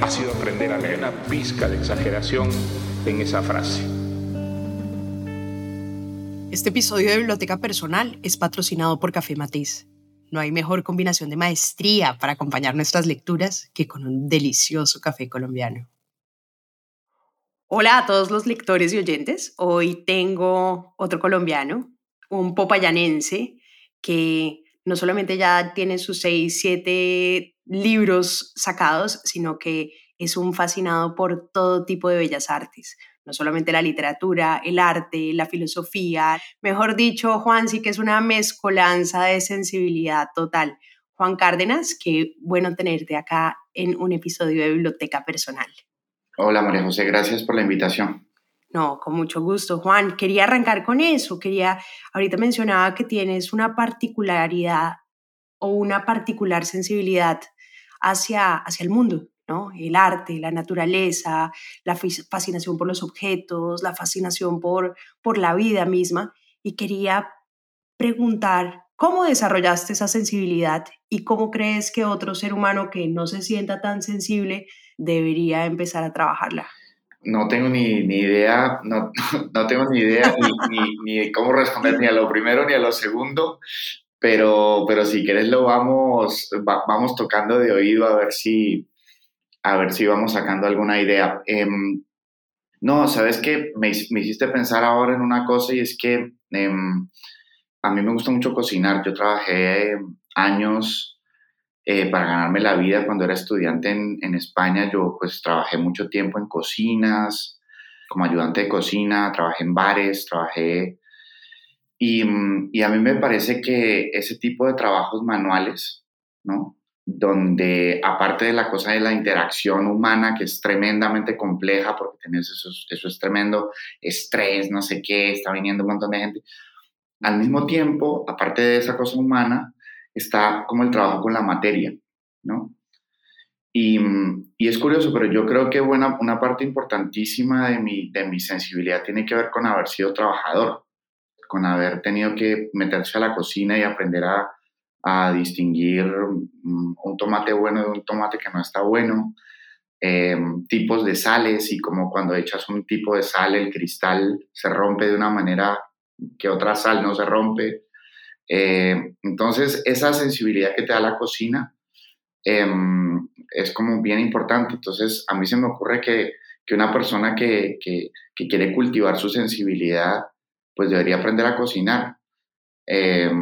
ha sido aprender a leer una pizca de exageración en esa frase. Este episodio de Biblioteca Personal es patrocinado por Café Matiz. No hay mejor combinación de maestría para acompañar nuestras lecturas que con un delicioso café colombiano. Hola a todos los lectores y oyentes. Hoy tengo otro colombiano, un popayanense que no solamente ya tiene sus seis, siete libros sacados, sino que es un fascinado por todo tipo de bellas artes, no solamente la literatura, el arte, la filosofía. Mejor dicho, Juan sí que es una mezcolanza de sensibilidad total. Juan Cárdenas, qué bueno tenerte acá en un episodio de Biblioteca Personal. Hola María José, gracias por la invitación. No, con mucho gusto, Juan. Quería arrancar con eso. Quería, ahorita mencionaba que tienes una particularidad o una particular sensibilidad hacia, hacia el mundo, ¿no? El arte, la naturaleza, la fascinación por los objetos, la fascinación por, por la vida misma. Y quería preguntar, ¿cómo desarrollaste esa sensibilidad y cómo crees que otro ser humano que no se sienta tan sensible debería empezar a trabajarla? No tengo ni, ni idea, no, no, tengo ni idea ni, ni, ni, cómo responder ni a lo primero ni a lo segundo, pero, pero si quieres lo vamos, va, vamos tocando de oído a ver si, a ver si vamos sacando alguna idea. Eh, no, sabes que me, hiciste pensar ahora en una cosa y es que eh, a mí me gusta mucho cocinar. Yo trabajé años eh, para ganarme la vida cuando era estudiante en, en, España. Yo pues trabajé mucho tiempo en cocinas, como ayudante de cocina, trabajé en bares, trabajé y, y, a mí me parece que ese tipo de trabajos manuales, ¿no? Donde aparte de la cosa de la interacción humana, que es tremendamente compleja, porque tienes eso, eso es tremendo, estrés, no sé qué, está viniendo un montón de gente. Al mismo tiempo, aparte de esa cosa humana, está como el trabajo con la materia, ¿no? Y, y, es curioso, pero yo creo que buena, una parte importantísima de mi, de mi sensibilidad tiene que ver con haber sido trabajador con haber tenido que meterse a la cocina y aprender a, a distinguir un tomate bueno de un tomate que no está bueno, eh, tipos de sales y como cuando echas un tipo de sal el cristal se rompe de una manera que otra sal no se rompe. Eh, entonces esa sensibilidad que te da la cocina eh, es como bien importante. Entonces a mí se me ocurre que, que una persona que, que quiere cultivar su sensibilidad pues debería aprender a cocinar, eh,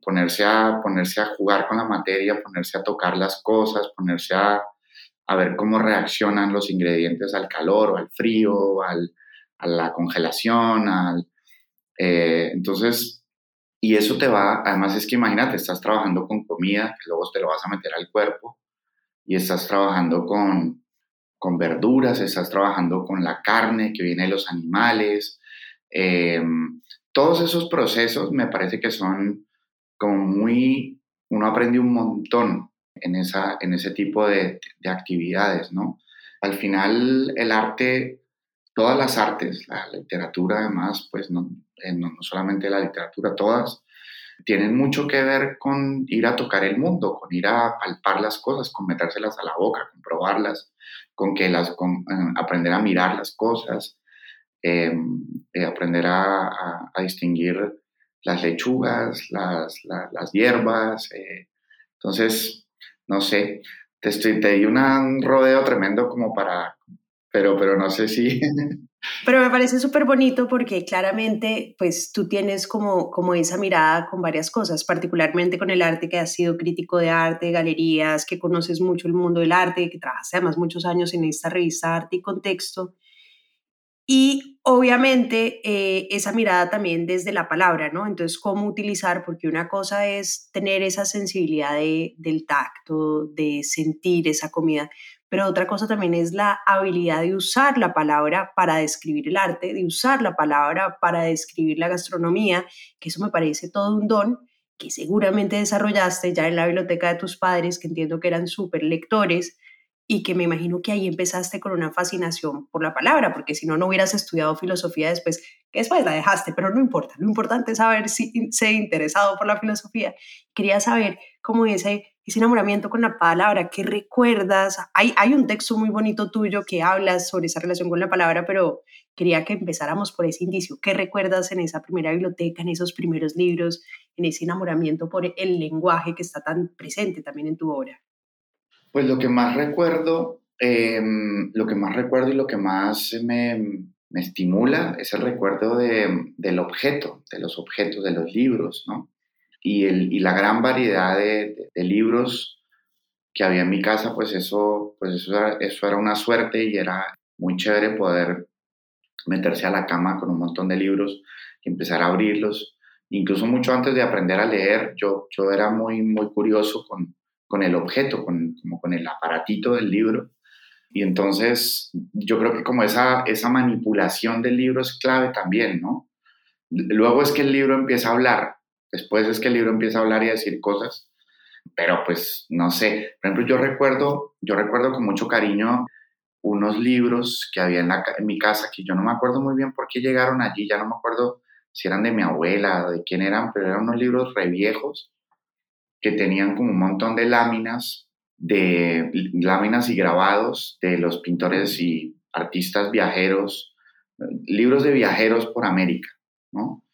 ponerse, a, ponerse a jugar con la materia, ponerse a tocar las cosas, ponerse a, a ver cómo reaccionan los ingredientes al calor o al frío, al, a la congelación, al, eh, entonces, y eso te va, además es que imagínate, estás trabajando con comida, que luego te lo vas a meter al cuerpo, y estás trabajando con, con verduras, estás trabajando con la carne que viene de los animales, eh, todos esos procesos me parece que son como muy, uno aprende un montón en, esa, en ese tipo de, de actividades, ¿no? Al final el arte, todas las artes, la literatura además, pues no, eh, no, no solamente la literatura, todas, tienen mucho que ver con ir a tocar el mundo, con ir a palpar las cosas, con metérselas a la boca, con probarlas, con que las, con, eh, aprender a mirar las cosas, eh, eh, aprender a, a, a, distinguir las lechugas, las, la, las hierbas. Eh, entonces, no sé, te, estoy, te di una, un rodeo tremendo como para, pero, pero no sé si... Pero me parece súper bonito porque claramente pues tú tienes como, como esa mirada con varias cosas, particularmente con el arte que has sido crítico de arte, galerías, que conoces mucho el mundo del arte, que trabajaste además muchos años en esta revista Arte y Contexto. Y obviamente eh, esa mirada también desde la palabra, ¿no? Entonces, ¿cómo utilizar? Porque una cosa es tener esa sensibilidad de, del tacto, de sentir esa comida, pero otra cosa también es la habilidad de usar la palabra para describir el arte, de usar la palabra para describir la gastronomía, que eso me parece todo un don que seguramente desarrollaste ya en la biblioteca de tus padres, que entiendo que eran súper lectores, y que me imagino que ahí empezaste con una fascinación por la palabra, porque si no, no hubieras estudiado filosofía después, que después la dejaste, pero no importa, lo importante es saber si se interesado por la filosofía. Quería saber cómo ese, ese enamoramiento con la palabra, qué recuerdas. Hay, hay un texto muy bonito tuyo que hablas sobre esa relación con la palabra, pero quería que empezáramos por ese indicio. ¿Qué recuerdas en esa primera biblioteca, en esos primeros libros, en ese enamoramiento por el lenguaje que está tan presente también en tu obra? Pues lo que más recuerdo, em, lo que más recuerdo y lo que más me, estimula es el recuerdo del objeto, de los objetos, de los libros, ¿no? Y, el, y la gran variedad de, libros que había en mi casa, pues eso, pues eso era, eso era una suerte y era muy chévere poder meterse a la cama con un montón de libros y empezar a abrirlos. Incluso mucho antes de aprender a leer, yo, yo era muy, muy curioso con, con el objeto, con, como con el aparatito del libro. Y entonces yo creo que como esa, esa manipulación del libro es clave también, ¿no? Luego es que el libro empieza a hablar, después es que el libro empieza a hablar y a decir cosas, pero pues no sé, por ejemplo yo recuerdo, yo recuerdo con mucho cariño unos libros que había en, en mi casa que yo no me acuerdo muy bien por qué llegaron allí, ya no me acuerdo si eran de mi abuela de quién eran, pero eran unos libros re viejos que tenían como un montón de láminas, de láminas y grabados de los pintores y artistas viajeros, libros de viajeros por América, ¿no?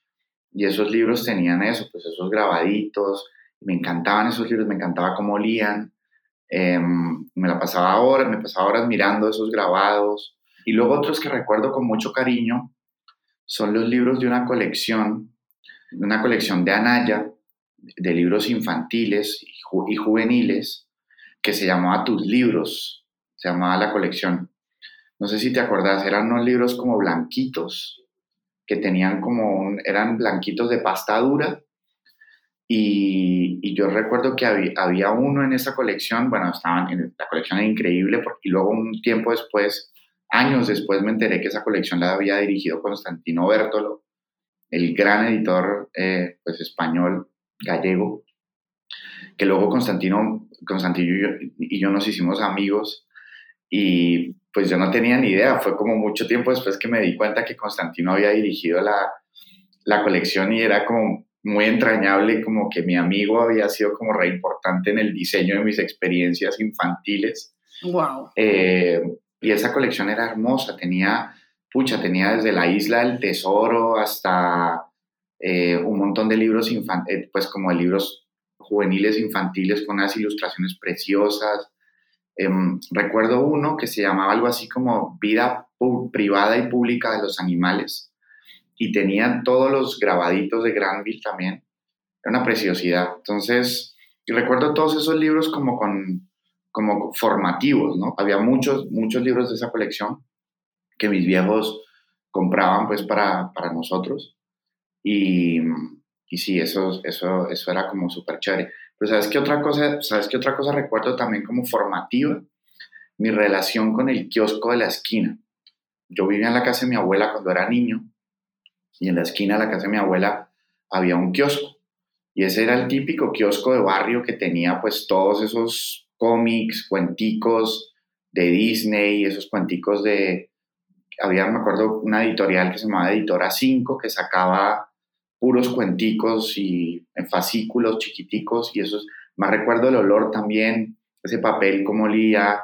Y esos libros tenían eso, pues esos grabaditos, me encantaban esos libros, me encantaba cómo olían, em, me la pasaba horas, me pasaba horas mirando esos grabados. Y luego otros que recuerdo con mucho cariño son los libros de una colección, una colección de Anaya, de libros infantiles y, juveniles que se llamaba Tus Libros, se llamaba la colección. No sé si te acordás, eran unos libros como blanquitos, que tenían como, eran blanquitos de pasta dura. Y, yo recuerdo que había, uno en esa colección, bueno, estaban en la colección era increíble, porque, y luego un tiempo después, años después, me enteré que esa colección la había dirigido Constantino Bertolo, el gran editor eh, pues, español gallego, que luego Constantino, Constantino y yo, y yo nos hicimos amigos y pues yo no tenía ni idea, fue como mucho tiempo después que me di cuenta que Constantino había dirigido la, la colección y era como muy entrañable, como que mi amigo había sido como re importante en el diseño de mis experiencias infantiles. Wow. Eh, y esa colección era hermosa, tenía, pucha, tenía desde la isla del tesoro hasta eh, un montón de libros, eh, pues como de libros juveniles infantiles con unas ilustraciones preciosas. Em, recuerdo uno que se llamaba algo así como Vida privada y pública de los animales y tenía todos los grabaditos de Granville también. Era una preciosidad. Entonces, recuerdo todos esos libros como con como formativos, ¿no? Había muchos, muchos libros de esa colección que mis viejos compraban pues para, para nosotros y, y sí, eso, eso, eso era como súper chévere. Pero ¿sabes qué, otra cosa, ¿sabes qué otra cosa recuerdo también como formativa? Mi relación con el kiosco de la esquina. Yo vivía en la casa de mi abuela cuando era niño y en la esquina de la casa de mi abuela había un kiosco. Y ese era el típico kiosco de barrio que tenía pues todos esos cómics, cuenticos de Disney, esos cuenticos de... Había, me acuerdo, una editorial que se llamaba Editora 5 que sacaba puros cuenticos y en fascículos chiquiticos y eso es, más recuerdo el olor también, ese papel como olía,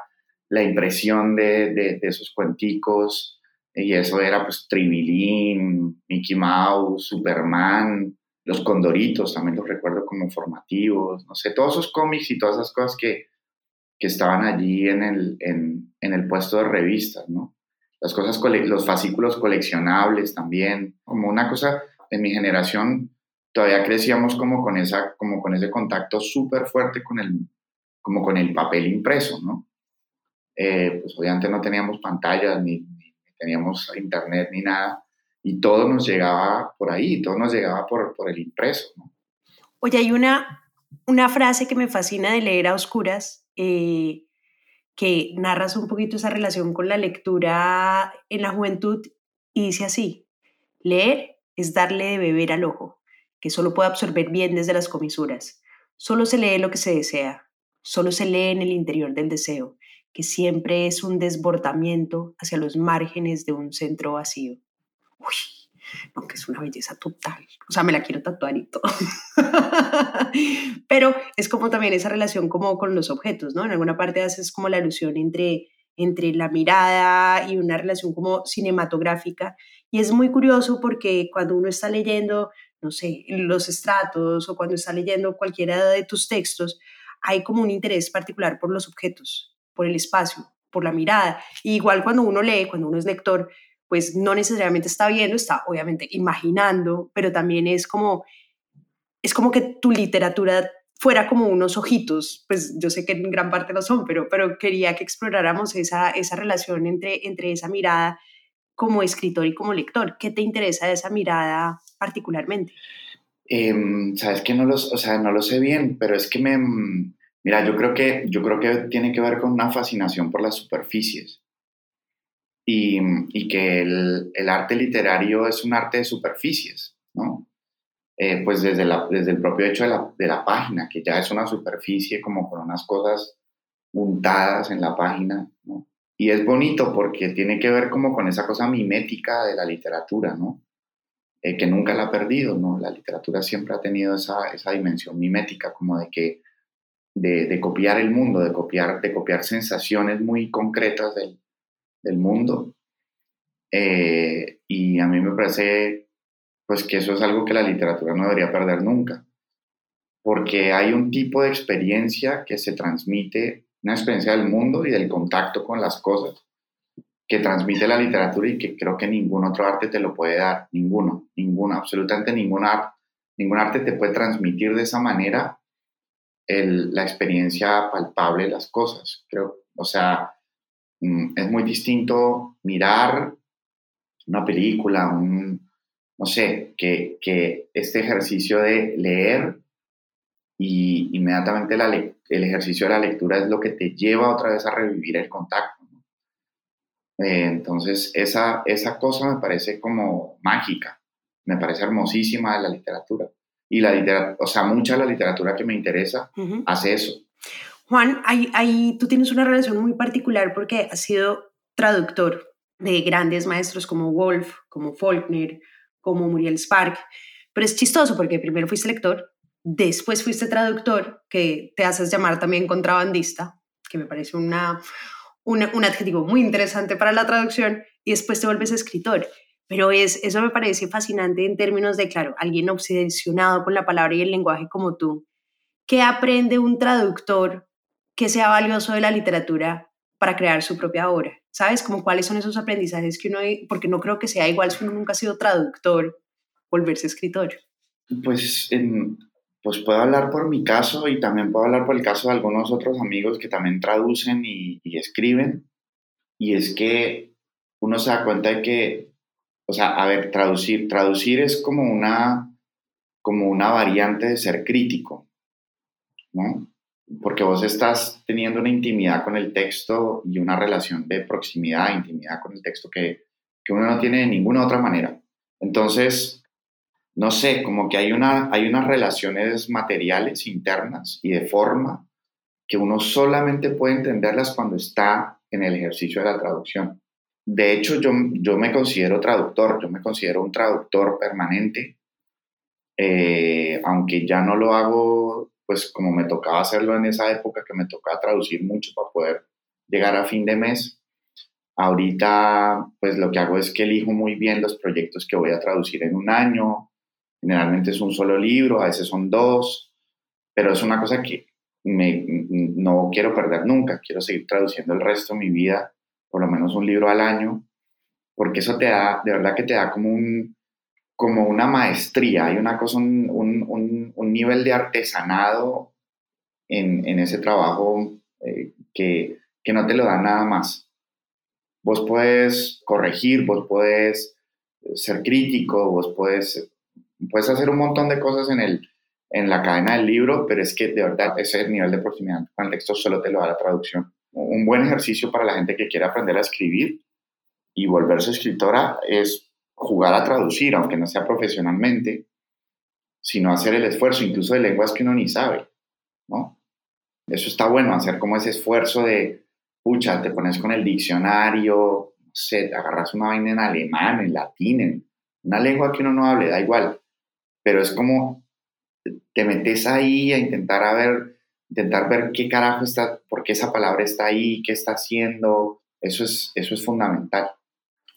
la impresión de, de, esos cuenticos y eso era pues Tribilín, Mickey Mouse, Superman, los Condoritos también los recuerdo como formativos, no sé, todos esos cómics y todas esas cosas que, que estaban allí en el, en, en el puesto de revistas, ¿no? Las cosas, los fascículos coleccionables también, como una cosa en mi generación todavía crecíamos como con, esa, como con ese contacto súper fuerte con el, como con el papel impreso, ¿no? Eh, pues obviamente no teníamos pantallas, ni, teníamos internet, ni nada, y todo nos llegaba por ahí, todo nos llegaba por, por el impreso, ¿no? Oye, hay una, una frase que me fascina de leer a oscuras, eh, que narras un poquito esa relación con la lectura en la juventud y dice así, leer es darle de beber al ojo, que solo puede absorber bien desde las comisuras. Solo se lee lo que se desea, solo se lee en el interior del deseo, que siempre es un desbordamiento hacia los márgenes de un centro vacío. Uy, no, que es una belleza total. O sea, me la quiero tatuar y todo. Pero es como también esa relación como con los objetos, ¿no? En alguna parte haces como la alusión entre, entre la mirada y una relación como cinematográfica. Y es muy curioso porque cuando uno está leyendo, no sé, los estratos o cuando está leyendo cualquiera de tus textos, hay como un interés particular por los objetos, por el espacio, por la mirada. igual cuando uno lee, cuando uno es lector, pues no necesariamente está viendo, está obviamente imaginando, pero también es como, es como que tu literatura fuera como unos ojitos, pues yo sé que en gran parte lo son, pero, pero quería que exploráramos esa, esa relación entre, entre esa mirada como escritor y como lector. ¿Qué te interesa de esa mirada particularmente? Em, Sabes que no, los, o sea, no lo sé bien, pero es que me... Mira, yo creo que, yo creo que tiene que ver con una fascinación por las superficies y, que el, arte literario es un arte de superficies, ¿no? Eh, pues desde, la, desde el propio hecho de la, de la, página, que ya es una superficie como con unas cosas untadas en la página, ¿no? Y es bonito porque tiene que ver como con esa cosa mimética de la literatura, ¿no? Eh, que nunca la ha perdido, ¿no? La literatura siempre ha tenido esa, esa dimensión mimética, como de que, de, copiar el mundo, de copiar, de copiar sensaciones muy concretas del, del mundo. Eh, y a mí me parece pues que eso es algo que la literatura no debería perder nunca, porque hay un tipo de experiencia que se transmite, una experiencia del mundo y del contacto con las cosas, que transmite la literatura y que creo que ningún otro arte te lo puede dar, ninguno, ninguno, absolutamente ningún arte, ningún arte te puede transmitir de esa manera la experiencia palpable de las cosas, creo, o sea, Mm, es muy distinto mirar una película, un, no sé, que, que este ejercicio de leer y inmediatamente la el ejercicio de la lectura es lo que te lleva otra vez a revivir el contacto. Eh, entonces, esa, esa cosa me parece como mágica, me parece hermosísima de la literatura. Y la literatura, o sea, mucha de la literatura que me interesa hace eso. Juan, ahí, tú tienes una relación muy particular porque has sido traductor de grandes maestros como Wolf, como Faulkner, como Muriel Spark, pero es chistoso porque primero fuiste lector, después fuiste traductor, que te haces llamar también contrabandista, que me parece una, un adjetivo muy interesante para la traducción, y después te vuelves escritor. Pero es, eso me parece fascinante en términos de, claro, alguien obsesionado con la palabra y el lenguaje como tú. ¿Qué aprende un traductor que sea valioso de la literatura para crear su propia obra. ¿Sabes? Como cuáles son esos aprendizajes que uno, porque no creo que sea igual si uno nunca ha sido traductor, volverse escritor. Pues, pues puedo hablar por mi caso y también puedo hablar por el caso de algunos otros amigos que también traducen y, escriben. Y es que uno se da cuenta de que, o sea, a ver, traducir, traducir es como una, como una variante de ser crítico, ¿no? porque vos estás teniendo una intimidad con el texto y una relación de proximidad, intimidad con el texto que, que uno no tiene de ninguna otra manera. Entonces, no sé, como que hay, una, hay unas relaciones materiales internas y de forma que uno solamente puede entenderlas cuando está en el ejercicio de la traducción. De hecho, yo, yo me considero traductor, yo me considero un traductor permanente, eh, aunque ya no lo hago pues como me tocaba hacerlo en esa época, que me tocaba traducir mucho para poder llegar a fin de mes, ahorita pues lo que hago es que elijo muy bien los proyectos que voy a traducir en un año, generalmente es un solo libro, a veces son dos, pero es una cosa que me, no quiero perder nunca, quiero seguir traduciendo el resto de mi vida, por lo menos un libro al año, porque eso te da, de verdad que te da como un, como una maestría, hay una cosa, un, un, un, nivel de artesanado en, en ese trabajo eh, que, que, no te lo da nada más. Vos puedes corregir, vos puedes ser crítico, vos puedes, puedes hacer un montón de cosas en, el, en la cadena del libro, pero es que de verdad ese nivel de proximidad con el texto solo te lo da la traducción. un buen ejercicio para la gente que quiere aprender a escribir y volverse escritora es jugar a traducir, aunque no sea profesionalmente, sino hacer el esfuerzo, incluso de lenguas que uno ni sabe, ¿no? Eso está bueno, hacer como ese esfuerzo de, pucha, te pones con el diccionario, no sé, agarras una vaina en alemán, en latín, en una lengua que uno no hable, da igual, pero es como te metes ahí a intentar a ver, intentar ver qué carajo está, por qué esa palabra está ahí, qué está haciendo, eso es, eso es fundamental.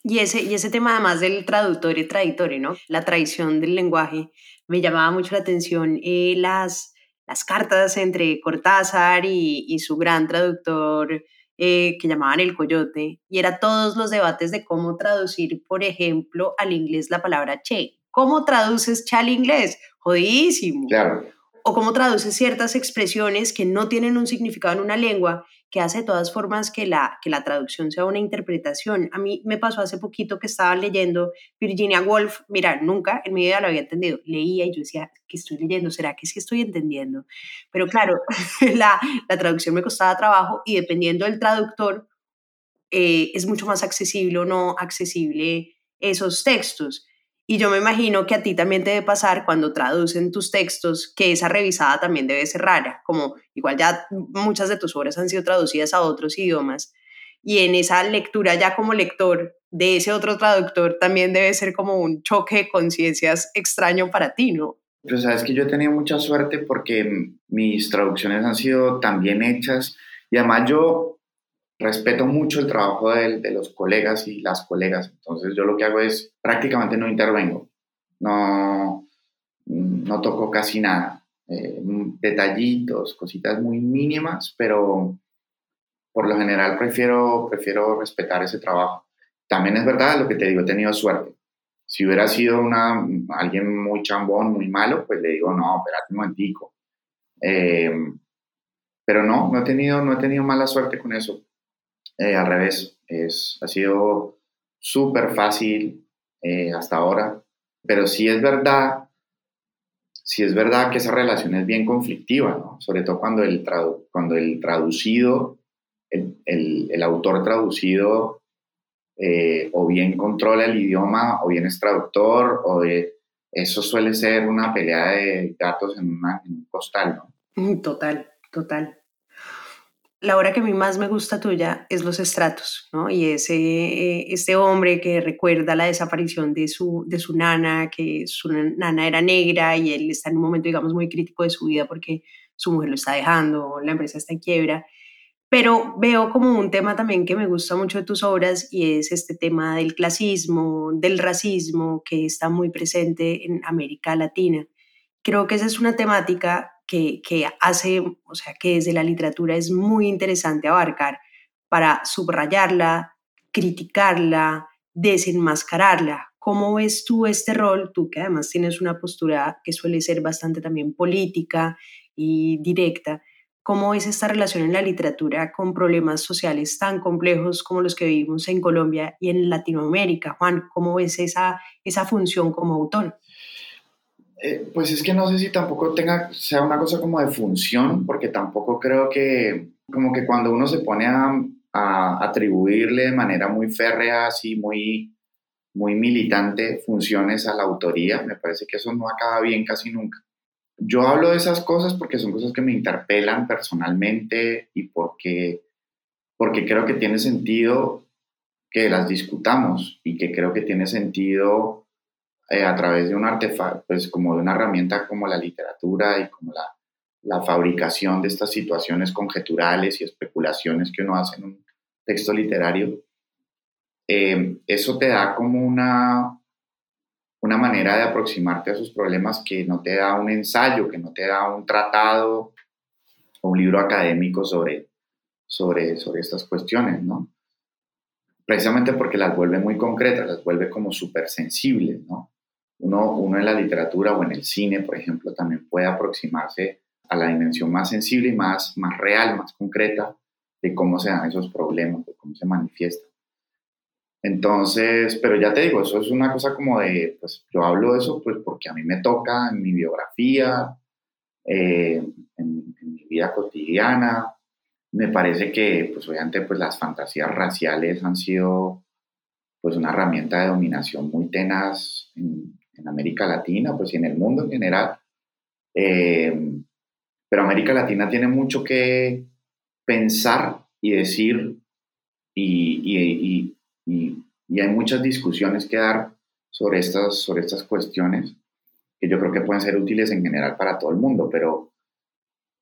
Y ese, y ese tema además del traductor y traditorio, ¿no? La tradición del lenguaje, me llamaba mucho la atención eh, las, las cartas entre Cortázar y, y su gran traductor eh, que llamaban el coyote, y era todos los debates de cómo traducir, por ejemplo, al inglés la palabra che. ¿Cómo traduces che al inglés? Jodidísimo. Claro. O cómo traduces ciertas expresiones que no tienen un significado en una lengua que hace de todas formas que la, que la traducción sea una interpretación. A mí me pasó hace poquito que estaba leyendo Virginia Woolf, mira, nunca en mi vida lo había entendido, leía y yo decía, ¿qué estoy leyendo? ¿Será que sí estoy entendiendo? Pero claro, la, la traducción me costaba trabajo y dependiendo del traductor, eh, es mucho más accesible o no accesible esos textos. Y yo me imagino que a ti también te debe pasar cuando traducen tus textos, que esa revisada también debe ser rara, como igual ya muchas de tus obras han sido traducidas a otros idiomas, y en esa lectura ya como lector de ese otro traductor también debe ser como un choque de conciencias extraño para ti, ¿no? Pero sabes que yo he tenido mucha suerte porque mis traducciones han sido tan bien hechas y además yo respeto mucho el trabajo de, de, los colegas y las colegas. Entonces yo lo que hago es prácticamente no intervengo, no, no toco casi nada. Eh, detallitos, cositas muy mínimas, pero por lo general prefiero, prefiero respetar ese trabajo. También es verdad lo que te digo, he tenido suerte. Si hubiera sido una, alguien muy chambón, muy malo, pues le digo, no, espérate un momentico. Eh, pero no, no he, tenido, no he tenido mala suerte con eso. Eh, al revés, es, ha sido súper fácil eh, hasta ahora, pero sí es verdad, sí es verdad que esa relación es bien conflictiva, sobre todo cuando el, cuando el traducido, el, el, autor traducido, eh, o bien controla el idioma, o bien es traductor, o eso suele ser una pelea de gatos en un costal, ¿no? Total, total la obra que a mí más me gusta tuya es Los Estratos, ¿no? Y ese, eh, este hombre que recuerda la desaparición de su, de su nana, que su nana era negra y él está en un momento, digamos, muy crítico de su vida porque su mujer lo está dejando, la empresa está en quiebra. Pero veo como un tema también que me gusta mucho de tus obras y es este tema del clasismo, del racismo que está muy presente en América Latina. Creo que esa es una temática que, hace, o sea, que desde la literatura es muy interesante abarcar para subrayarla, criticarla, desenmascararla. ¿Cómo ves tú este rol? Tú que además tienes una postura que suele ser bastante también política y directa. ¿Cómo es esta relación en la literatura con problemas sociales tan complejos como los que vivimos en Colombia y en Latinoamérica? Juan, ¿cómo ves esa, esa función como autor? Eh, pues es que no sé si tampoco tenga, sea una cosa como de función, porque tampoco creo que, como que cuando uno se pone a, a atribuirle de manera muy férrea, así muy, muy militante, funciones a la autoría, me parece que eso no acaba bien casi nunca. Yo hablo de esas cosas porque son cosas que me interpelan personalmente y porque, porque creo que tiene sentido que las discutamos y que creo que tiene sentido eh, a través de un artefacto, pues como de una herramienta como la literatura y como la, la fabricación de estas situaciones conjeturales y especulaciones que uno hace en un texto literario, eh, eso te da como una, una manera de aproximarte a esos problemas que no te da un ensayo, que no te da un tratado o un libro académico sobre, sobre, sobre estas cuestiones, ¿no? Precisamente porque las vuelve muy concretas, las vuelve como súper sensibles, ¿no? Uno, uno en la literatura o en el cine, por ejemplo, también puede aproximarse a la dimensión más sensible y más, más real, más concreta de cómo se dan esos problemas, de cómo se manifiestan. Entonces, pero ya te digo, eso es una cosa como de, pues yo hablo de eso pues porque a mí me toca en mi biografía, eh, en, mi vida cotidiana, me parece que, pues obviamente, pues las fantasías raciales han sido pues una herramienta de dominación muy tenaz en, América Latina, pues y en el mundo en general. Eh, pero América Latina tiene mucho que pensar y decir y, y, hay muchas discusiones que dar sobre estas, sobre estas cuestiones que yo creo que pueden ser útiles en general para todo el mundo, pero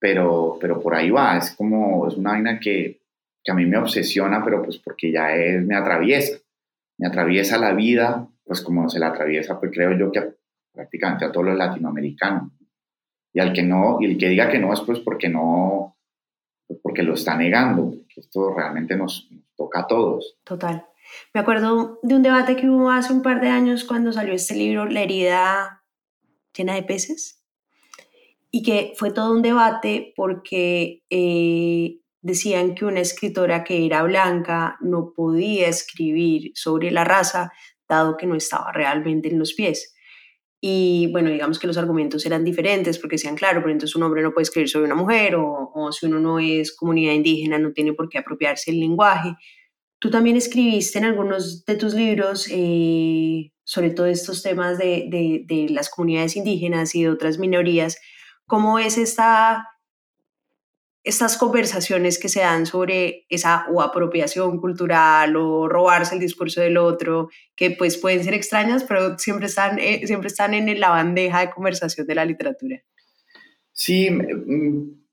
pero, pero por ahí va, es como, es una vaina que, que a mí me obsesiona, pero pues porque ya me atraviesa, me atraviesa la vida, pues como se la atraviesa, pues creo yo que prácticamente a todos los latinoamericanos. Y al que no, y el que diga que no es pues porque no, pues porque lo está negando, que esto realmente nos, nos toca a todos. Total. Me acuerdo de un debate que hubo hace un par de años cuando salió este libro, La herida llena de peces y que fue todo un debate porque eh, decían que una escritora que era blanca no podía escribir sobre la raza dado que no estaba realmente en los pies. Y bueno, digamos que los argumentos eran diferentes porque decían, claro, pero entonces un hombre no puede escribir sobre una mujer o, o si uno no es comunidad indígena no tiene por qué apropiarse el lenguaje. Tú también escribiste en algunos de tus libros eh, sobre todos estos temas de, de, de las comunidades indígenas y de otras minorías ¿Cómo es esta, estas conversaciones que se dan sobre esa o apropiación cultural o robarse el discurso del otro, que pues pueden ser extrañas, pero siempre están, eh, siempre están en la bandeja de conversación de la literatura? Sí,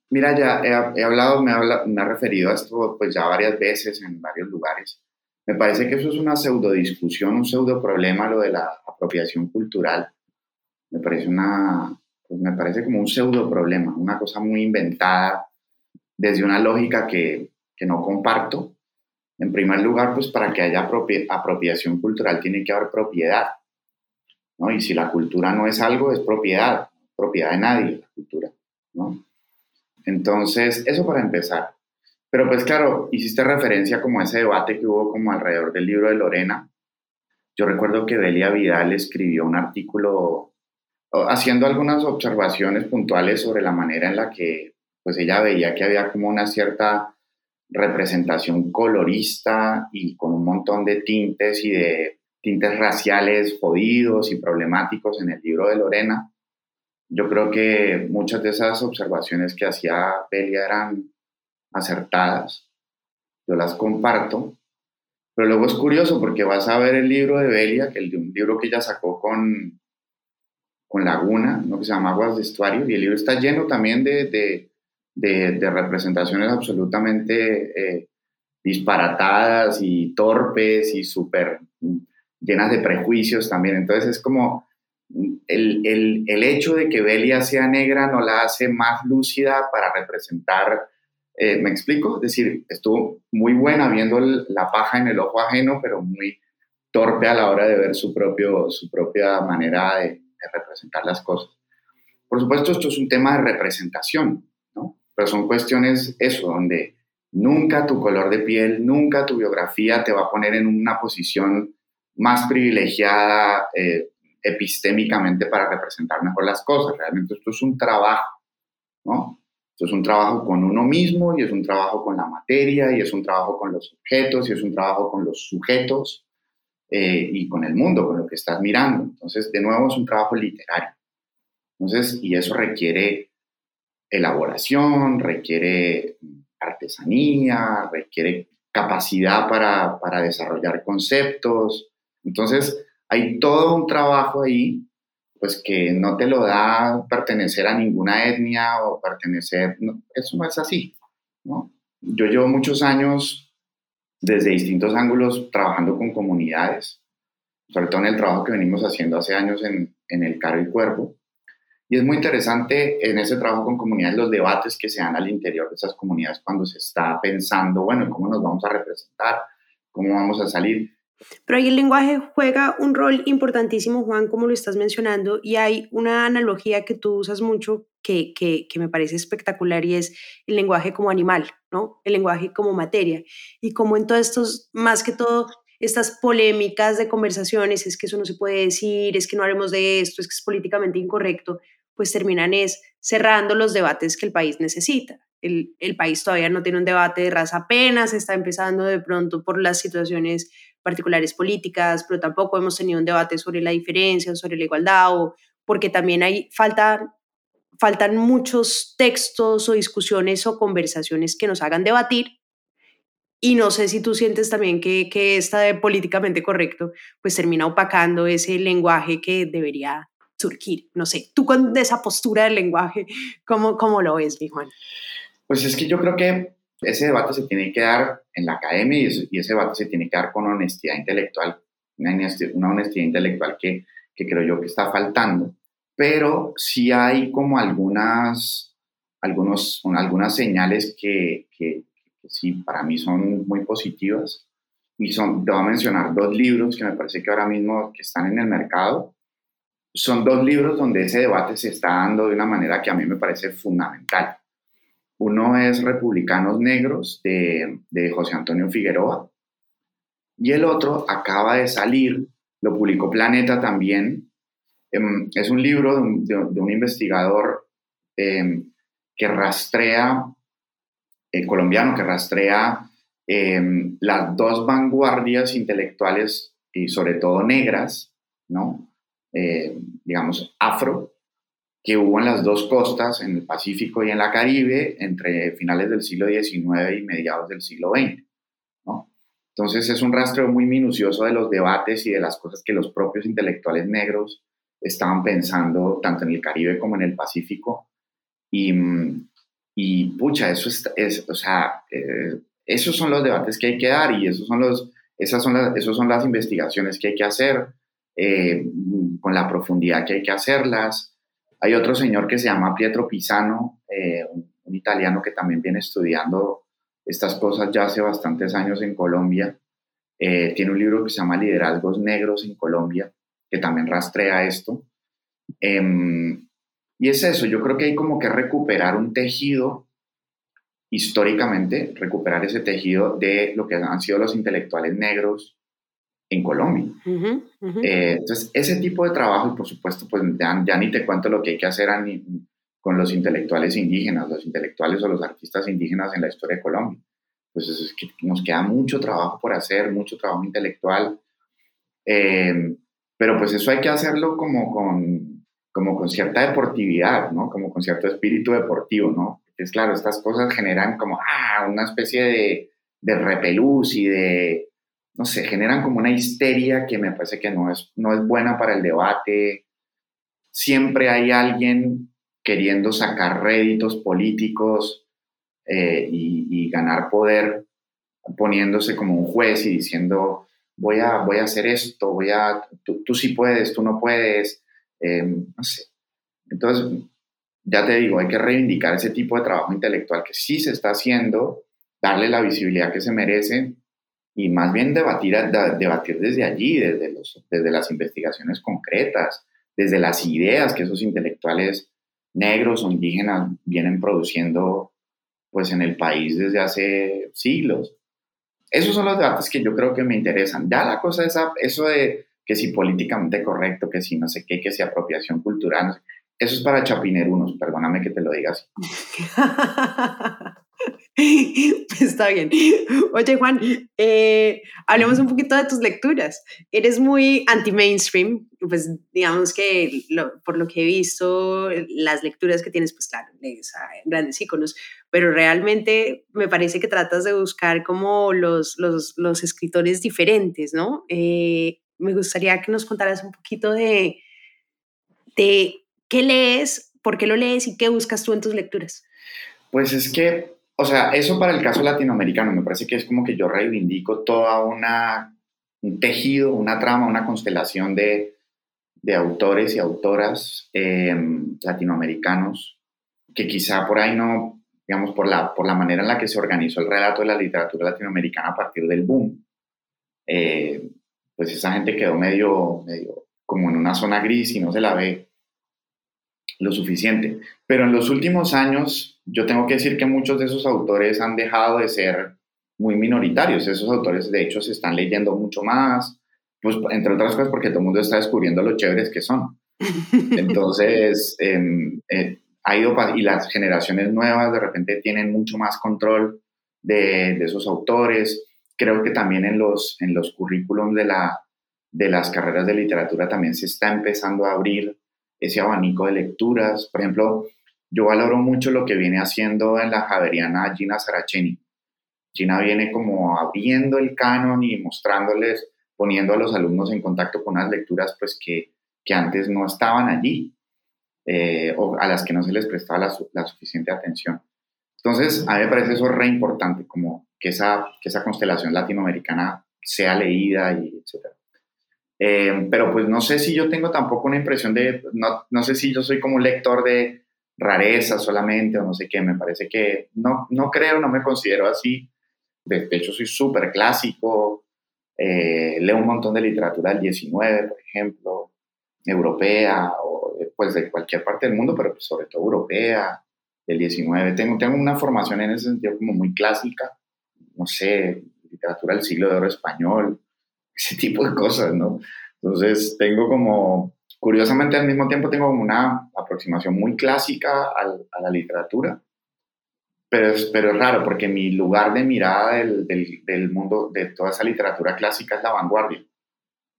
mira, ya he, hablado, me, me ha referido a esto pues ya varias veces en varios lugares. Me parece que eso es una pseudo discusión, un pseudo problema, lo de la apropiación cultural. Me parece una, pues me parece como un pseudo problema, una cosa muy inventada desde una lógica que, que no comparto. En primer lugar, pues para que haya apropiación cultural tiene que haber propiedad. ¿no? Y si la cultura no es algo, es propiedad, propiedad de nadie, la cultura. ¿no? Entonces, eso para empezar. Pero pues claro, hiciste referencia como a ese debate que hubo como alrededor del libro de Lorena. Yo recuerdo que Delia Vidal escribió un artículo haciendo algunas observaciones puntuales sobre la manera en la que pues ella veía que había como una cierta representación colorista y con un montón de tintes y de tintes raciales jodidos y problemáticos en el libro de Lorena. Yo creo que muchas de esas observaciones que hacía Belia eran acertadas. Yo las comparto. Pero luego es curioso porque vas a ver el libro de Belia, que es un libro que ella sacó con, con Laguna, ¿no? que se llama Aguas de Estuario, y el libro está lleno también de, de, de, representaciones absolutamente eh, disparatadas y torpes y súper llenas de prejuicios también. Entonces es como el, el, el, hecho de que Belia sea negra no la hace más lúcida para representar, eh, ¿me explico? Es decir, estuvo muy buena viendo la paja en el ojo ajeno, pero muy torpe a la hora de ver su, propio, su propia manera de, representar las cosas. Por supuesto, esto es un tema de representación. Pero son cuestiones, eso, donde nunca tu color de piel, nunca tu biografía te va a poner en una posición más privilegiada eh, epistémicamente para representar mejor las cosas. Realmente esto es un trabajo, ¿no? Esto es un trabajo con uno mismo y es un trabajo con la materia y es un trabajo con los objetos y es un trabajo con los sujetos eh, y con el mundo, con lo que estás mirando. Entonces, de nuevo, es un trabajo literario. Entonces, y eso requiere elaboración, requiere artesanía, requiere capacidad para, para desarrollar conceptos. Entonces, hay todo un trabajo ahí, pues que no te lo da pertenecer a ninguna etnia o pertenecer, eso no es así, ¿no? Yo llevo muchos años desde distintos ángulos trabajando con comunidades, sobre todo en el trabajo que venimos haciendo hace años en, en el Caro y Cuervo. Y es muy interesante en ese trabajo con comunidades los debates que se dan al interior de esas comunidades cuando se está pensando, bueno, ¿cómo nos vamos a representar? ¿Cómo vamos a salir? Pero ahí el lenguaje juega un rol importantísimo, Juan, como lo estás mencionando, y hay una analogía que tú usas mucho que, que, que, me parece espectacular y es el lenguaje como animal, ¿no? El lenguaje como materia. Y como en todos estos, más que todo, estas polémicas de conversaciones, es que eso no se puede decir, es que no haremos de esto, es que es políticamente incorrecto, pues terminan es cerrando los debates que el país necesita. El, el, país todavía no tiene un debate de raza, apenas está empezando de pronto por las situaciones particulares políticas, pero tampoco hemos tenido un debate sobre la diferencia, sobre la igualdad, o porque también hay falta, faltan muchos textos o discusiones o conversaciones que nos hagan debatir y no sé si tú sientes también que, que esta políticamente correcto, pues termina opacando ese lenguaje que debería surgir. No sé, tú con esa postura del lenguaje, ¿cómo, cómo lo ves, mi Juan? Pues es que yo creo que ese debate se tiene que dar en la academia y ese, debate se tiene que dar con honestidad intelectual, una honestidad, una honestidad intelectual que, que creo yo que está faltando. Pero sí hay como algunas, algunos, algunas señales que, que, sí, para mí son muy positivas. Y son, te voy a mencionar dos libros que me parece que ahora mismo que están en el mercado. Son dos libros donde ese debate se está dando de una manera que a mí me parece fundamental. Uno es Republicanos Negros de, de José Antonio Figueroa y el otro acaba de salir, lo publicó Planeta también. Em, es un libro de un, investigador eh, que rastrea eh, colombiano que rastrea eh, las dos vanguardias intelectuales y sobre todo negras, ¿no? Eh, digamos, afro, que hubo en las dos costas, en el Pacífico y en la Caribe, entre finales del siglo XIX y mediados del siglo XX. ¿no? Entonces es un rastreo muy minucioso de los debates y de las cosas que los propios intelectuales negros estaban pensando tanto en el Caribe como en el Pacífico. Y, y pucha, eso es, o sea, eh, esos son los debates que hay que dar y esos son los, esas son las, esos son las investigaciones que hay que hacer eh, con la profundidad que hay que hacerlas. Hay otro señor que se llama Pietro Pisano, eh, un, italiano que también viene estudiando estas cosas ya hace bastantes años en Colombia. tiene un libro que se llama Liderazgos Negros en Colombia, que también rastrea esto. Em, y es eso, yo creo que hay como que recuperar un tejido históricamente, recuperar ese tejido de lo que han sido los intelectuales negros en Colombia. Uh -huh. Eh, entonces, ese tipo de trabajo, y por supuesto, pues ya, ya, ni te cuento lo que hay que hacer a, ni, con los intelectuales indígenas, los intelectuales o los artistas indígenas en la historia de Colombia. Pues es que nos queda mucho trabajo por hacer, mucho trabajo intelectual, eh, pero pues eso hay que hacerlo como con como con cierta deportividad, ¿no? Como con cierto espíritu deportivo, ¿no? Es claro, estas cosas generan como, ah, una especie de, de repelús y de, no sé, generan como una histeria que me parece que no es, no es buena para el debate. Siempre hay alguien queriendo sacar réditos políticos eh, y, ganar poder poniéndose como un juez y diciendo, voy a, voy a hacer esto, voy a, tú, tú sí puedes, tú no puedes eh, no sé. Entonces, ya te digo, hay que reivindicar ese tipo de trabajo intelectual que sí se está haciendo, darle la visibilidad que se merece y más bien debatir, debatir desde allí, desde, los, desde las investigaciones concretas, desde las ideas que esos intelectuales negros o indígenas vienen produciendo pues en el país desde hace siglos. Esos son los debates que yo creo que me interesan. Ya la cosa esa, eso de que si políticamente correcto, que si no sé qué, que si apropiación cultural. No sé. Eso es para chapinerunos, perdóname que te lo digas. Está bien. Oye, Juan, eh, hablemos un poquito de tus lecturas. Eres muy anti-mainstream, pues digamos que lo, por lo que he visto, las lecturas que tienes, pues claro, lees a grandes íconos, pero realmente me parece que tratas de buscar como los, los, los escritores diferentes, ¿no? Eh, me gustaría que nos contaras un poquito de, de qué lees, por qué lo lees y qué buscas tú en tus lecturas. Pues es que, o sea, eso para el caso latinoamericano me parece que es como que yo reivindico toda una, un tejido, una trama, una constelación de, de autores y autoras eh, latinoamericanos que quizá por ahí no, digamos, por la, por la manera en la que se organizó el relato de la literatura latinoamericana a partir del boom. Eh, pues esa gente quedó medio, medio como en una zona gris y no se la ve lo suficiente. Pero en los últimos años, yo tengo que decir que muchos de esos autores han dejado de ser muy minoritarios. Esos autores, de hecho, se están leyendo mucho más, pues entre otras cosas porque todo el mundo está descubriendo lo chéveres que son. Entonces, em, eh, ha ido, y las generaciones nuevas de repente tienen mucho más control de, de, esos autores. Creo que también en los, en los currículums de, la, de las carreras de literatura también se está empezando a abrir ese abanico de lecturas. Por ejemplo, yo valoro mucho lo que viene haciendo en la Javeriana Gina Saraceni. Gina viene como abriendo el canon y mostrándoles, poniendo a los alumnos en contacto con unas lecturas pues que, que antes no estaban allí eh, o a las que no se les prestaba la, suficiente atención. Entonces, a mí me parece eso re importante, como que esa, que esa constelación latinoamericana sea leída y etcétera. Eh, pero pues no sé si yo tengo tampoco una impresión de, no, no sé si yo soy como un lector de rareza solamente o no sé qué, me parece que no, no creo, no me considero así. De, hecho, soy súper clásico, eh, leo un montón de literatura del 19, por ejemplo, europea o pues de cualquier parte del mundo, pero pues, sobre todo europea, del 19. Tengo, tengo una formación en ese sentido como muy clásica, no sé, literatura del siglo de oro español, ese tipo de cosas, ¿no? Entonces tengo como, curiosamente al mismo tiempo tengo una aproximación muy clásica a la literatura, pero es, raro porque mi lugar de mirada del mundo, de toda esa literatura clásica es la vanguardia.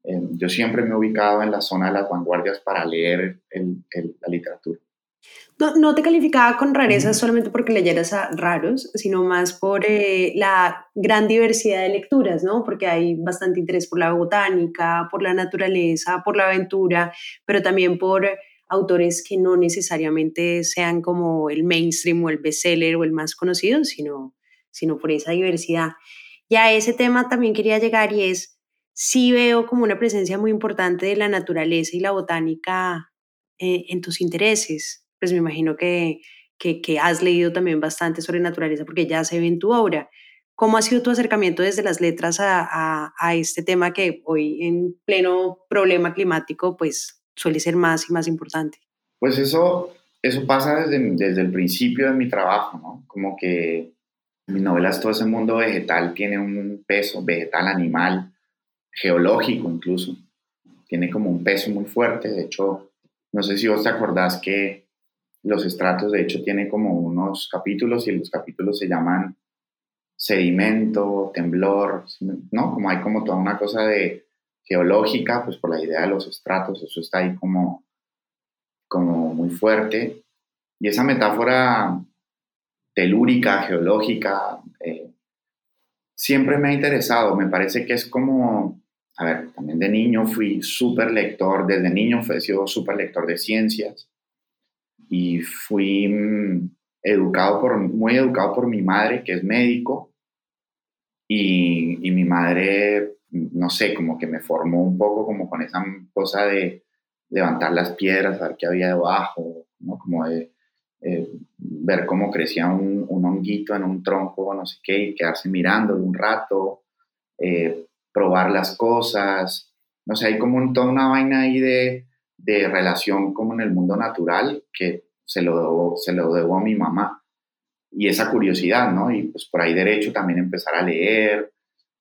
Eh, yo siempre me he ubicado en la zona de las vanguardias para leer el, la literatura. No, no, te calificaba con rareza solamente porque leyeras a raros, sino más por eh, la gran diversidad de lecturas, ¿no? Porque hay bastante interés por la botánica, por la naturaleza, por la aventura, pero también por autores que no necesariamente sean como el mainstream o el bestseller o el más conocido, sino, sino por esa diversidad. Y a ese tema también quería llegar y es, sí veo como una presencia muy importante de la naturaleza y la botánica eh, en tus intereses pues me imagino que, que, has leído también bastante sobre naturaleza porque ya se ve en tu obra. ¿Cómo ha sido tu acercamiento desde las letras a, a, este tema que hoy en pleno problema climático pues suele ser más y más importante? Pues eso, eso pasa desde, desde el principio de mi trabajo, ¿no? Como que mis novelas, todo ese mundo vegetal tiene un peso, vegetal, animal, geológico incluso, tiene como un peso muy fuerte. De hecho, no sé si vos te acordás que los estratos, de hecho, tienen como unos capítulos y los capítulos se llaman sedimento, temblor, ¿no? Como hay como toda una cosa de geológica, pues por la idea de los estratos, eso está ahí como, como muy fuerte. Y esa metáfora telúrica, geológica, eh, siempre me ha interesado. Me parece que es como, a ver, también de niño fui súper lector, desde niño sido súper lector de ciencias y fui mm, educado por, muy educado por mi madre, que es médico, y, mi madre, no sé, como que me formó un poco como con esa cosa de levantar las piedras, ver qué había debajo, ¿no? Como de eh, ver cómo crecía un, un, honguito en un tronco, no sé qué, y quedarse mirando un rato, eh, probar las cosas, no sé, hay como toda una vaina ahí de, de relación como en el mundo natural que se lo debo, se lo debo a mi mamá. Y esa curiosidad, ¿no? Y pues por ahí derecho también empezar a leer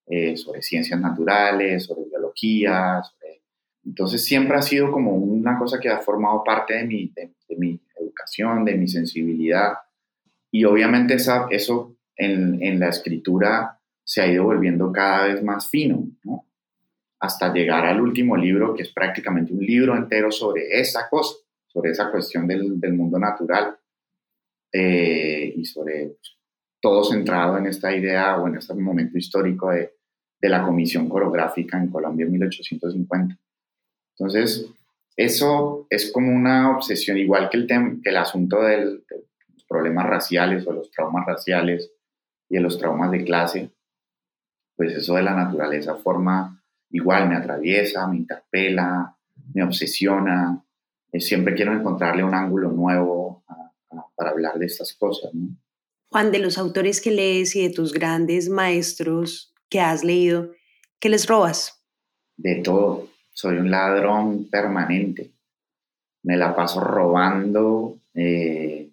eh, sobre ciencias naturales, sobre biología. Entonces siempre ha sido como una cosa que ha formado parte de mi, de, mi educación, de mi sensibilidad. Y obviamente esa, eso en, en la escritura se ha ido volviendo cada vez más fino, ¿no? Hasta llegar al último libro, que es prácticamente un libro entero sobre esa cosa, sobre esa cuestión del, del mundo natural eh, y sobre pues, todo centrado en esta idea o en este momento histórico de, de la comisión coreográfica en Colombia en 1850. Entonces, eso es como una obsesión, igual que el, que el asunto del, de los problemas raciales o los traumas raciales y de los traumas de clase, pues eso de la naturaleza forma igual me atraviesa, me interpela, me obsesiona. Eh, siempre quiero encontrarle un ángulo nuevo para hablar de estas cosas. Juan, de los autores que lees y de tus grandes maestros que has leído, ¿qué les robas? De todo. Soy un ladrón permanente. Me la paso robando eh,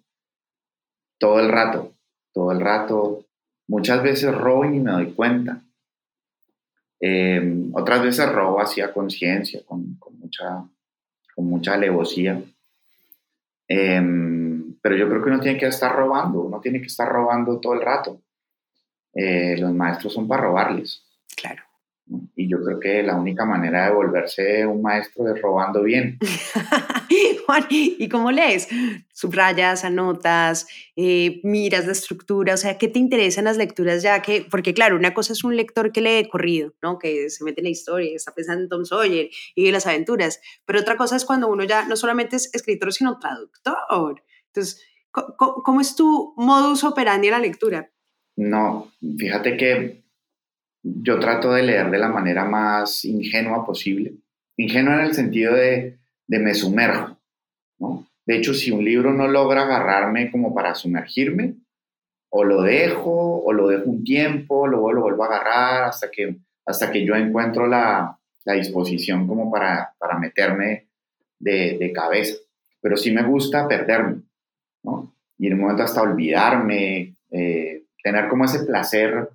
todo el rato, todo el rato. Muchas veces robo y ni me doy cuenta. Em, otras veces robo así a conciencia, con, con, mucha con mucha alevosía. Em, pero yo creo que uno tiene que estar robando, uno tiene que estar robando todo el rato. Eh, los maestros son para robarles. Claro. Y yo creo que la única manera de volverse un maestro es robando bien. Juan, ¿y cómo lees? Subrayas, anotas, eh, miras la estructura, o sea, ¿qué te interesan las lecturas ya? que Porque claro, una cosa es un lector que lee corrido, ¿no? Que se mete en la historia, está pensando en Tom Sawyer y en las aventuras, pero otra cosa es cuando uno ya no solamente es escritor, sino traductor. Entonces, ¿cómo, es tu modus operandi en la lectura? No, fíjate que yo trato de leer de la manera más ingenua posible. Ingenua en el sentido de, de me sumerjo. ¿no? De hecho, si un libro no logra agarrarme como para sumergirme, o lo dejo, o lo dejo un tiempo, luego lo vuelvo a agarrar hasta que, hasta que yo encuentro la, la disposición como para, para meterme de, de, cabeza. Pero sí me gusta perderme, ¿no? Y en un momento hasta olvidarme, eh, tener como ese placer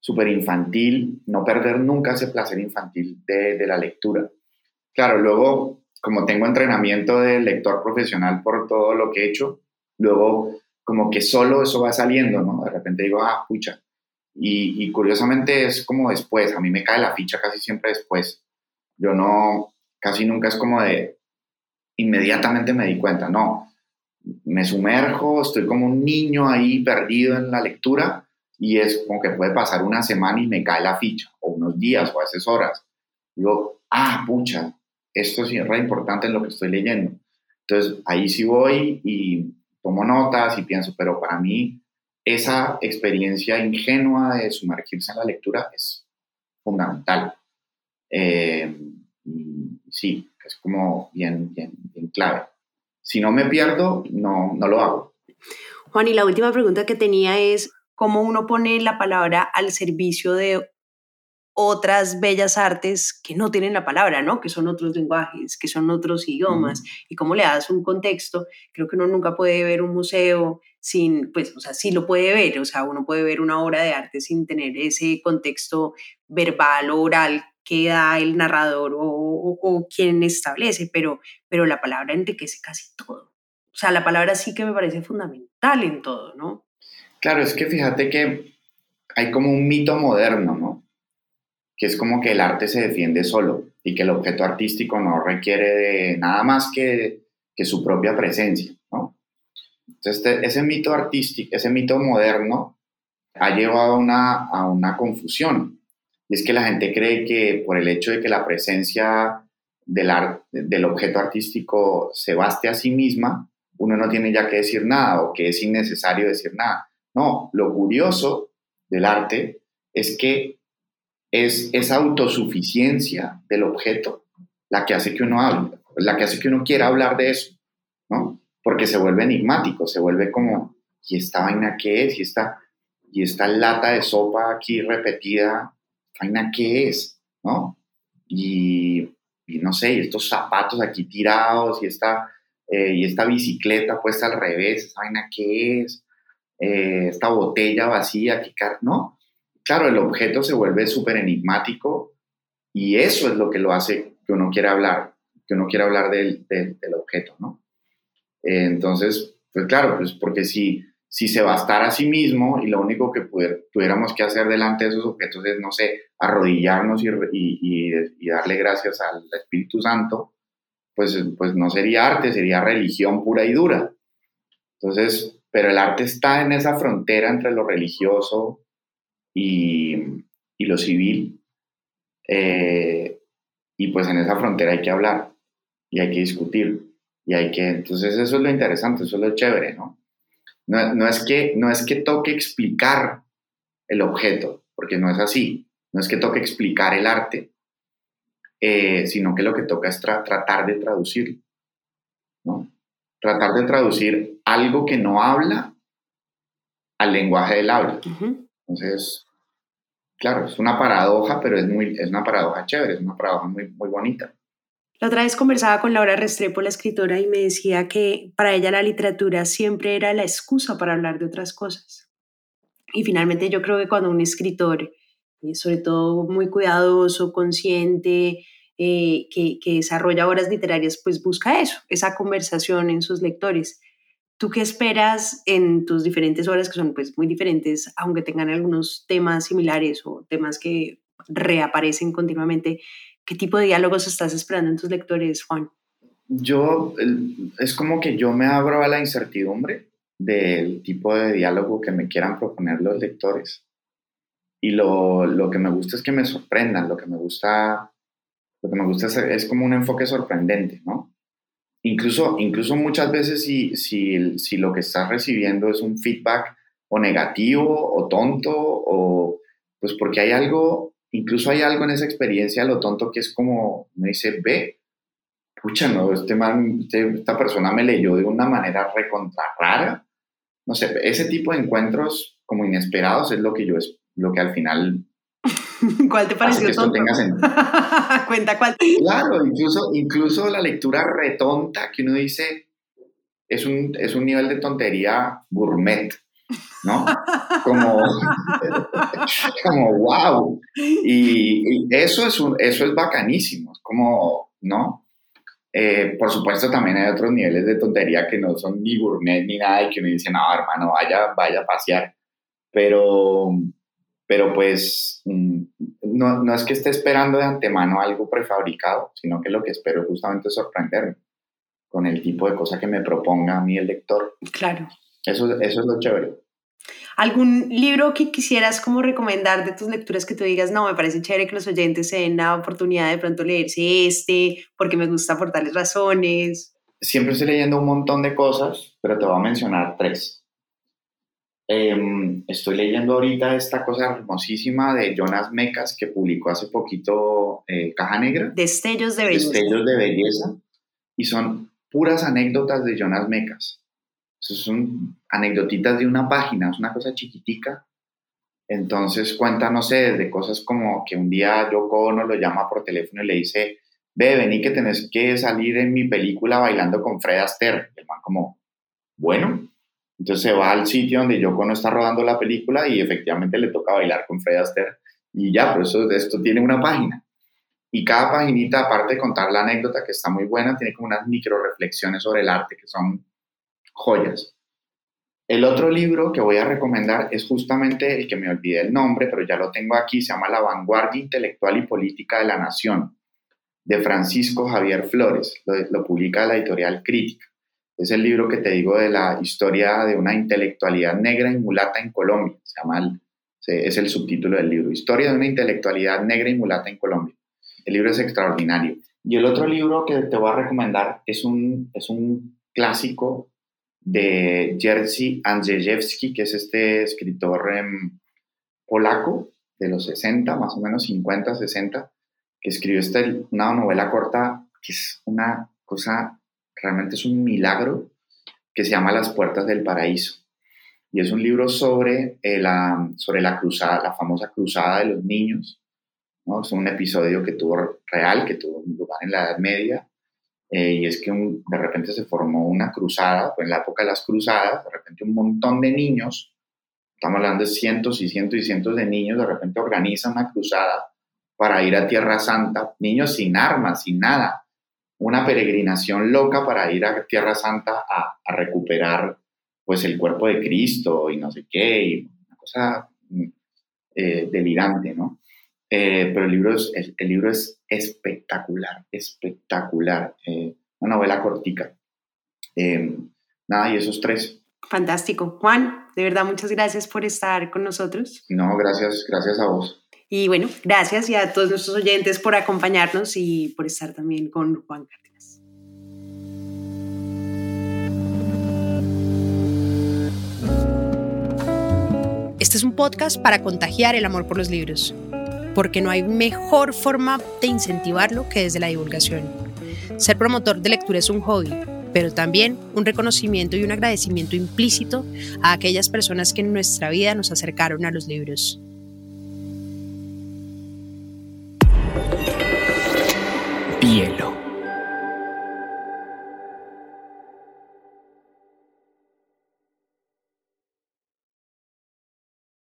súper infantil, no perder nunca ese placer infantil de, la lectura. Claro, luego, como tengo entrenamiento de lector profesional por todo lo que he hecho, luego como que solo eso va saliendo, ¿no? De repente digo, ah, pucha. Y, y curiosamente es como después, a mí me cae la ficha casi siempre después. Yo no, casi nunca es como de, inmediatamente me di cuenta, no. Me sumerjo, estoy como un niño ahí perdido en la lectura y es como que puede pasar una semana y me cae la ficha, o unos días, o a veces horas. Digo, ah, pucha, esto sí es re importante en lo que estoy leyendo. Entonces ahí sí voy y tomo notas y pienso, pero para mí esa experiencia ingenua de sumergirse en la lectura es fundamental. Eh, sí, es como bien, bien, bien clave. Si no me pierdo, no, no lo hago. Juan, y la última pregunta que tenía es, cómo uno pone la palabra al servicio de otras bellas artes que no tienen la palabra, ¿no? Que son otros lenguajes, que son otros idiomas, y cómo le das un contexto. Creo que uno nunca puede ver un museo sin, pues, o sea, sí lo puede ver, o sea, uno puede ver una obra de arte sin tener ese contexto verbal o oral que da el narrador o, o, o quien establece, pero, pero la palabra enriquece casi todo. O sea, la palabra sí que me parece fundamental en todo, ¿no? Claro, es que fíjate que hay como un mito moderno, ¿no? Que es como que el arte se defiende solo y que el objeto artístico no requiere de nada más que, que su propia presencia, ¿no? Entonces, este, ese mito artístico, ese mito moderno ha llevado a una, a una confusión. Y es que la gente cree que por el hecho de que la presencia del, del objeto artístico se baste a sí misma, uno no tiene ya que decir nada o que es innecesario decir nada. No, lo curioso del arte es que es esa autosuficiencia del objeto la que hace que uno hable, la que hace que uno quiera hablar de eso, ¿no? Porque se vuelve enigmático, se vuelve como, ¿y esta vaina qué es? ¿Y esta, y esta lata de sopa aquí repetida, vaina qué es? ¿No? Y, y no sé, y estos zapatos aquí tirados, y esta, eh, y esta bicicleta puesta al revés, vaina qué es? Eh, esta botella vacía, ¿no? Claro, el objeto se vuelve súper enigmático y eso es lo que lo hace que uno quiera hablar, que uno quiera hablar del, del, objeto, ¿no? Eh, entonces, pues claro, pues porque si, si se bastara a sí mismo y lo único que tuviéramos que hacer delante de esos objetos es, no sé, arrodillarnos y, y, y darle gracias al Espíritu Santo, pues, pues no sería arte, sería religión pura y dura. Entonces, pero el arte está en esa frontera entre lo religioso y, y lo civil. Eh, y pues en esa frontera hay que hablar y hay que discutir. Y hay que, entonces eso es lo interesante, eso es lo chévere, ¿no? No, no es, que, no es que toque explicar el objeto, porque no es así. No es que toque explicar el arte, eh, sino que lo que toca es tratar de traducirlo, ¿no? tratar de traducir algo que no habla al lenguaje del habla. Entonces, claro, es una paradoja, pero es, muy, es una paradoja chévere, es una paradoja muy, muy bonita. La otra vez conversaba con Laura Restrepo, la escritora, y me decía que para ella la literatura siempre era la excusa para hablar de otras cosas. Y finalmente yo creo que cuando un escritor, eh, sobre todo muy cuidadoso, consciente, eh, que, que desarrolla obras literarias, pues busca eso, esa conversación en sus lectores. ¿Tú qué esperas en tus diferentes obras que son pues muy diferentes, aunque tengan algunos temas similares o temas que reaparecen continuamente? ¿Qué tipo de diálogos estás esperando en tus lectores, Juan? Yo, es como que yo me abro a la incertidumbre del tipo de diálogo que me quieran proponer los lectores. Y lo, lo que me gusta es que me sorprendan, lo que me gusta, lo que me gusta es, es como un enfoque sorprendente, ¿no? Incluso, incluso muchas veces si, si, lo que estás recibiendo es un feedback o negativo o tonto o pues porque hay algo, incluso hay algo en esa experiencia, lo tonto que es como, me dice, ve, pucha, no, este man, este, esta persona me leyó de una manera recontra rara. No sé, ese tipo de encuentros como inesperados es lo que yo, es lo que al final ¿Cuál te pareció tonto? Cuenta cuál. Claro, incluso, incluso la lectura retonta que uno dice es un, es un nivel de tontería gourmet, ¿no? Como, como wow. Y, eso, es un, eso es bacanísimo, como, ¿no? Eh, por supuesto, también hay otros niveles de tontería que no son ni gourmet ni nada y que uno dice, no, hermano, vaya, vaya a pasear. Pero, pero pues mm, no, no, es que esté esperando de antemano algo prefabricado, sino que lo que espero justamente es sorprenderme con el tipo de cosa que me proponga a mí el lector. Claro. Eso, eso es lo chévere. ¿Algún libro que quisieras como recomendar de tus lecturas que tú digas, no, me parece chévere que los oyentes se den la oportunidad de pronto leerse este, porque me gusta por tales razones? Siempre estoy leyendo un montón de cosas, pero te voy a mencionar tres. Em, estoy leyendo ahorita esta cosa hermosísima de Jonas Mecas que publicó hace poquito eh, Caja Negra. Destellos de belleza. Destellos de belleza. Y son puras anécdotas de Jonas Mecas. son anecdotitas de una página, es una cosa chiquitica. Entonces cuenta, no sé, de cosas como que un día Yoko Ono lo llama por teléfono y le dice, ve, vení que tenés que salir en mi película bailando con Fred Astaire. Y el man como, bueno, entonces se va al sitio donde Yoko no está rodando la película y efectivamente le toca bailar con Fred Astaire y ya, por eso esto tiene una página. Y cada paginita, aparte de contar la anécdota que está muy buena, tiene como unas micro reflexiones sobre el arte que son joyas. El otro libro que voy a recomendar es justamente el que me olvidé el nombre, pero ya lo tengo aquí, se llama La vanguardia intelectual y política de la nación, de Francisco Javier Flores, lo, lo publica la editorial Crítica. Es el libro que te digo de la historia de una intelectualidad negra y mulata en Colombia. Se llama es el subtítulo del libro, Historia de una intelectualidad negra y mulata en Colombia. El libro es extraordinario. Y el otro libro que te voy a recomendar es un, es un clásico de Jerzy Andrzejewski, que es este escritor em, polaco de los 60, más o menos 50, 60, que escribió este, una novela corta que es una cosa realmente es un milagro que se llama Las Puertas del Paraíso. Y es un libro sobre, eh, la, sobre la cruzada, la famosa cruzada de los niños. ¿no? Es un episodio que tuvo real, que tuvo lugar en la Edad Media. Eh, y es que de repente se formó una cruzada, pues en la época de las cruzadas, de repente un montón de niños, estamos hablando de cientos y cientos y cientos de niños, de repente organizan una cruzada para ir a Tierra Santa, niños sin armas, sin nada, una peregrinación loca para ir a Tierra Santa a, recuperar pues el cuerpo de Cristo y no sé qué, y una cosa mm, eh, delirante, ¿no? Eh, pero el libro, es, el, libro es espectacular, espectacular, eh, una novela cortica. Em, nada, y esos tres. Fantástico. Juan, de verdad, muchas gracias por estar con nosotros. No, gracias, gracias a vos. Y bueno, gracias y a todos nuestros oyentes por acompañarnos y por estar también con Juan Cárdenas. Este es un podcast para contagiar el amor por los libros, porque no hay mejor forma de incentivarlo que desde la divulgación. Ser promotor de lectura es un hobby, pero también un reconocimiento y un agradecimiento implícito a aquellas personas que en nuestra vida nos acercaron a los libros. hielo.